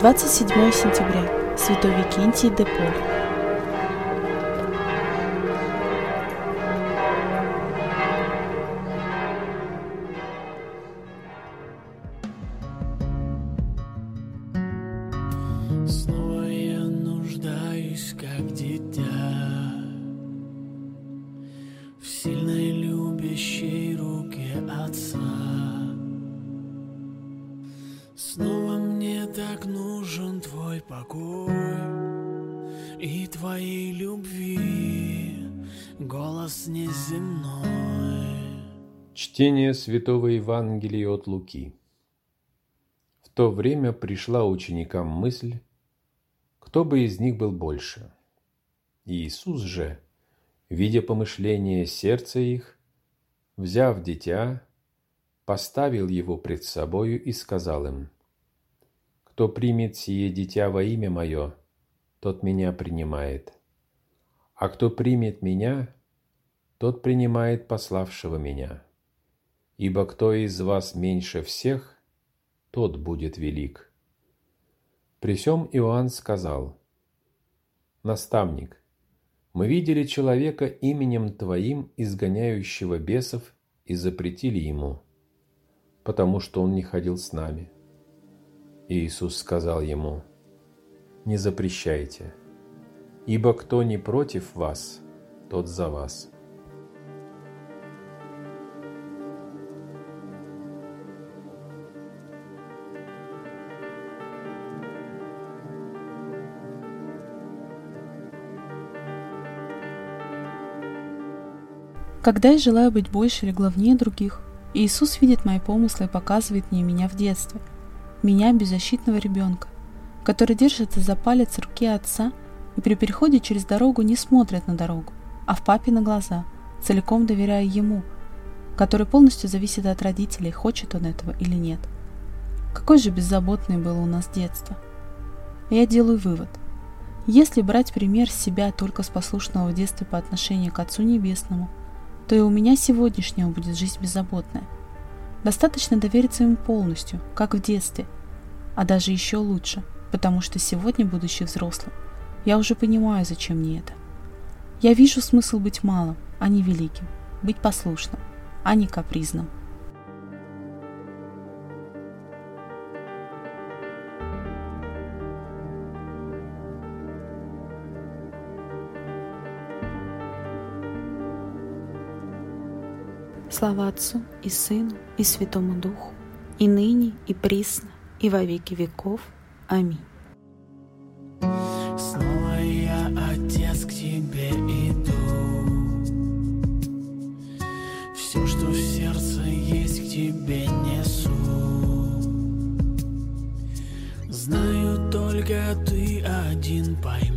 27 сентября. Святой Викентий де Поль. Как покой И твоей любви голос неземной Чтение Святого Евангелия от Луки. В то время пришла ученикам мысль, кто бы из них был больше. Иисус же, видя помышление сердца их, взяв дитя, поставил его пред собою и сказал им, «Кто примет сие дитя во имя мое, тот меня принимает, а кто примет меня, тот принимает пославшего меня». Ибо кто из вас меньше всех, тот будет велик. При сем Иоанн сказал, «Наставник, мы видели человека именем Твоим, изгоняющего бесов, и запретили ему, потому что он не ходил с нами». Иисус сказал ему, «Не запрещайте, ибо кто не против вас, тот за вас». Когда я желаю быть больше или главнее других, Иисус видит мои помыслы и показывает мне меня в детстве, меня беззащитного ребенка, который держится за палец руки отца и при переходе через дорогу не смотрит на дорогу, а в папе на глаза, целиком доверяя ему, который полностью зависит от родителей, хочет он этого или нет. Какой же беззаботный было у нас детство. Я делаю вывод. Если брать пример себя только с послушного в детстве по отношению к Отцу Небесному – то и у меня сегодняшняя будет жизнь беззаботная. Достаточно довериться ему полностью, как в детстве, а даже еще лучше, потому что сегодня, будучи взрослым, я уже понимаю, зачем мне это. Я вижу смысл быть малым, а не великим, быть послушным, а не капризным. Слава Отцу и Сыну и Святому Духу, и ныне, и присно, и во веки веков. Аминь. Снова я, Отец, к Тебе иду. Все, что в сердце есть, к Тебе несу. Знаю, только Ты один поймешь,